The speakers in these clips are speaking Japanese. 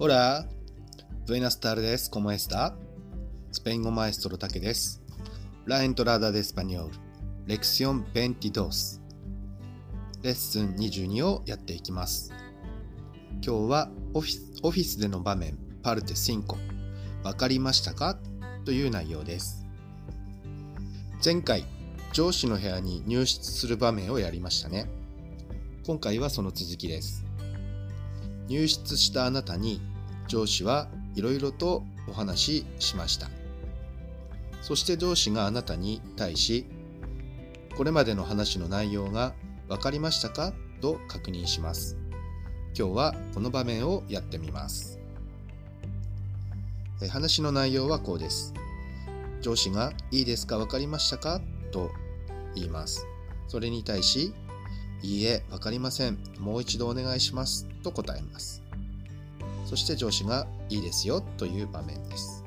Hola, buenas tardes, ¿cómo está? スペイン語マエストロタケです。La entrada de español, lección 22レッスン22をやっていきます。今日はオフィスオフィスでの場面、パルテ5。わかりましたかという内容です。前回、上司の部屋に入室する場面をやりましたね。今回はその続きです。入室したあなたに上司はいろいろとお話ししました。そして上司があなたに対し、これまでの話の内容が分かりましたかと確認します。今日はこの場面をやってみます。え話の内容はこうです。上司がいいですか分かりましたかと言います。それに対し、いいえ、わかりません。もう一度お願いします。と答えます。そして上司がいいですよという場面です。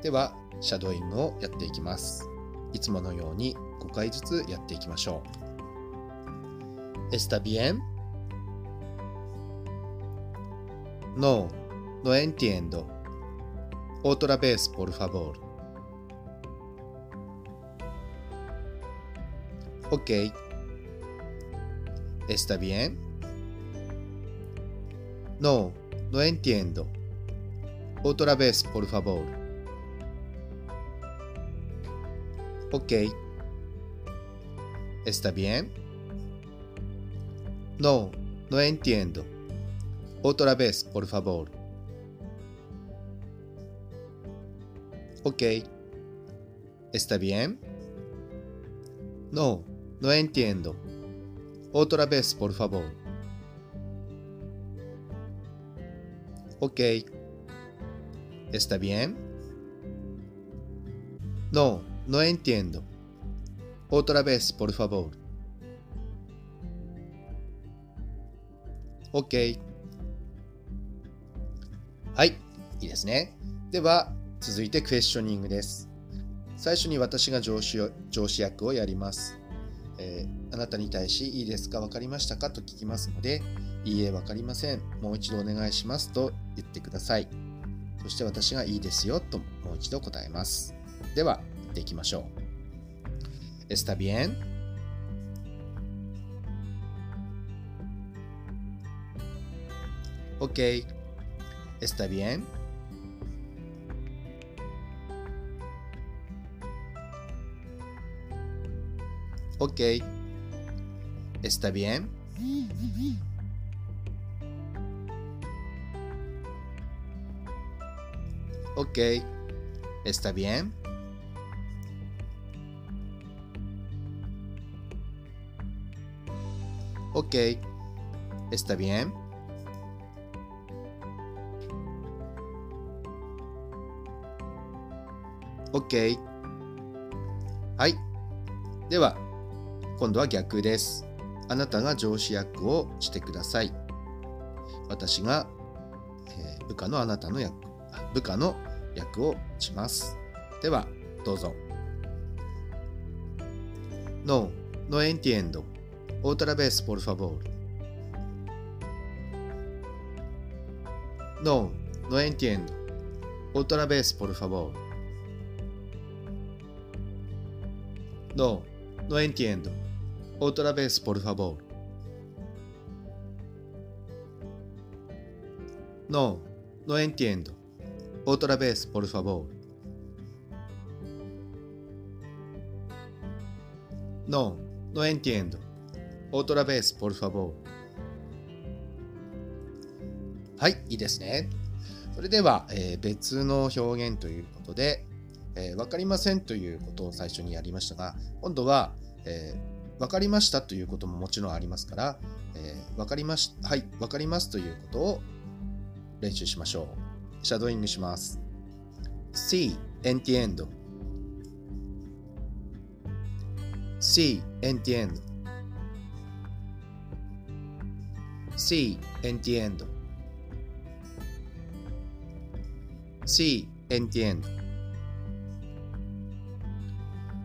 では、シャドーイングをやっていきます。いつものように5回ずつやっていきましょう。¿Está bien? No, no entiendo. Otra vez, por favor. Ok. ¿Está bien? No, no entiendo. Otra vez, por favor. Ok. ¿Está bien? No, no entiendo. Otra vez, por favor. Ok. ¿Está bien? No, no entiendo. Otra vez, por favor. Ok. ¿Está bien? No, no entiendo. Otra vez, por favor. OK。はい、いいですね。では、続いてクエスチョニングです。最初に私が上司を上司役をやります。えーあなたに対し、いいですか分かりましたかと聞きますので、いいえ、分かりません。もう一度お願いしますと言ってください。そして私がいいですよともう一度答えます。では、やっていきましょう。¿Está bien? Ok. ¿Está bien? Ok. ¿Está bien? Ok. ¿Está bien? Ok. ¿Está bien? OK。はい。では、今度は逆です。あなたが上司役をしてください。私が、えー部下のあなたの役、部下の訳をします。では、どうぞ。No, no entiendo. Otra vez, por favor. No, no entiendo. Otra vez, por favor. No, no entiendo. Otra vez, por favor. No, no entiendo. Otra vez, por favor. No, no entiendo. Otra vez, por favor. はい、いいですね。それでは、えー別の表現ということで、えーわかりませんということを最初にやりましたが、今度は、えーわかりましたということももちろんありますから、えーわかりまし、はい、わかりますということを練習しましょう。シャドーイングします。Sí, entiendo. Sí, entiendo. Sí, entiendo. Sí, entiendo.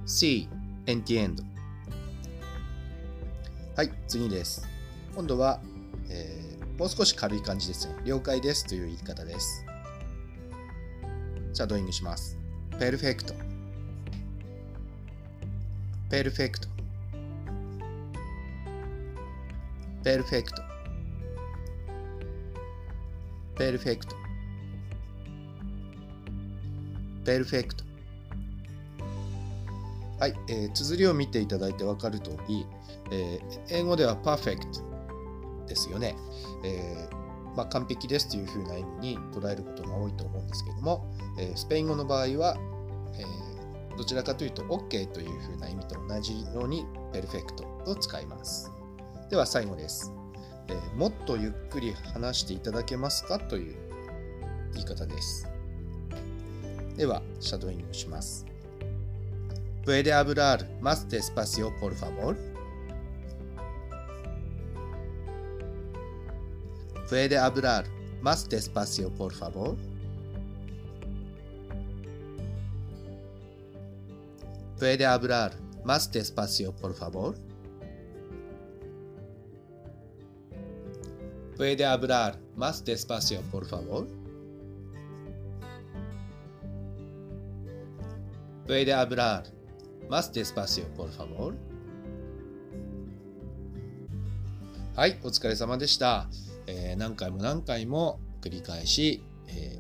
Sí, entiendo. はい、次です。今度は、えーもう少し軽い感じですね。了解ですという言い方です。シャドーイングします。 Perfecto。Perfecto。Perfecto。Perfecto。Perfecto。はい、えー、綴りを見ていただいて分かる通り、えー、英語では perfect ですよね。えー、まあ、完璧ですというふうな意味に捉えることが多いと思うんですけれども、えスペイン語の場合は、えどちらかというと OK というふうな意味と同じように perfect を使います。では最後です、えもっとゆっくり話していただけますかという言い方です。では、シャドーイングします。¿Puede hablar más despacio, por favor? ¿Puede hablar más despacio, por favor? ¿Puede hablar más despacio, por favor? ¿Puede hablar más despacio, por favor? ¿Puede hablar más despacio, por favor? はい、お疲れ様でした。えー、何回も何回も繰り返し、え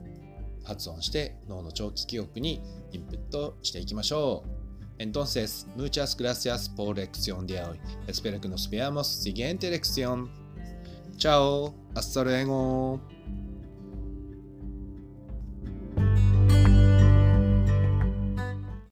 ー、発音して脳の長期記憶にインプットしていきましょう。Entonces, muchas gracias por lección de hoy. Espero que nos veamos siguiente lección. Chao, hasta luego.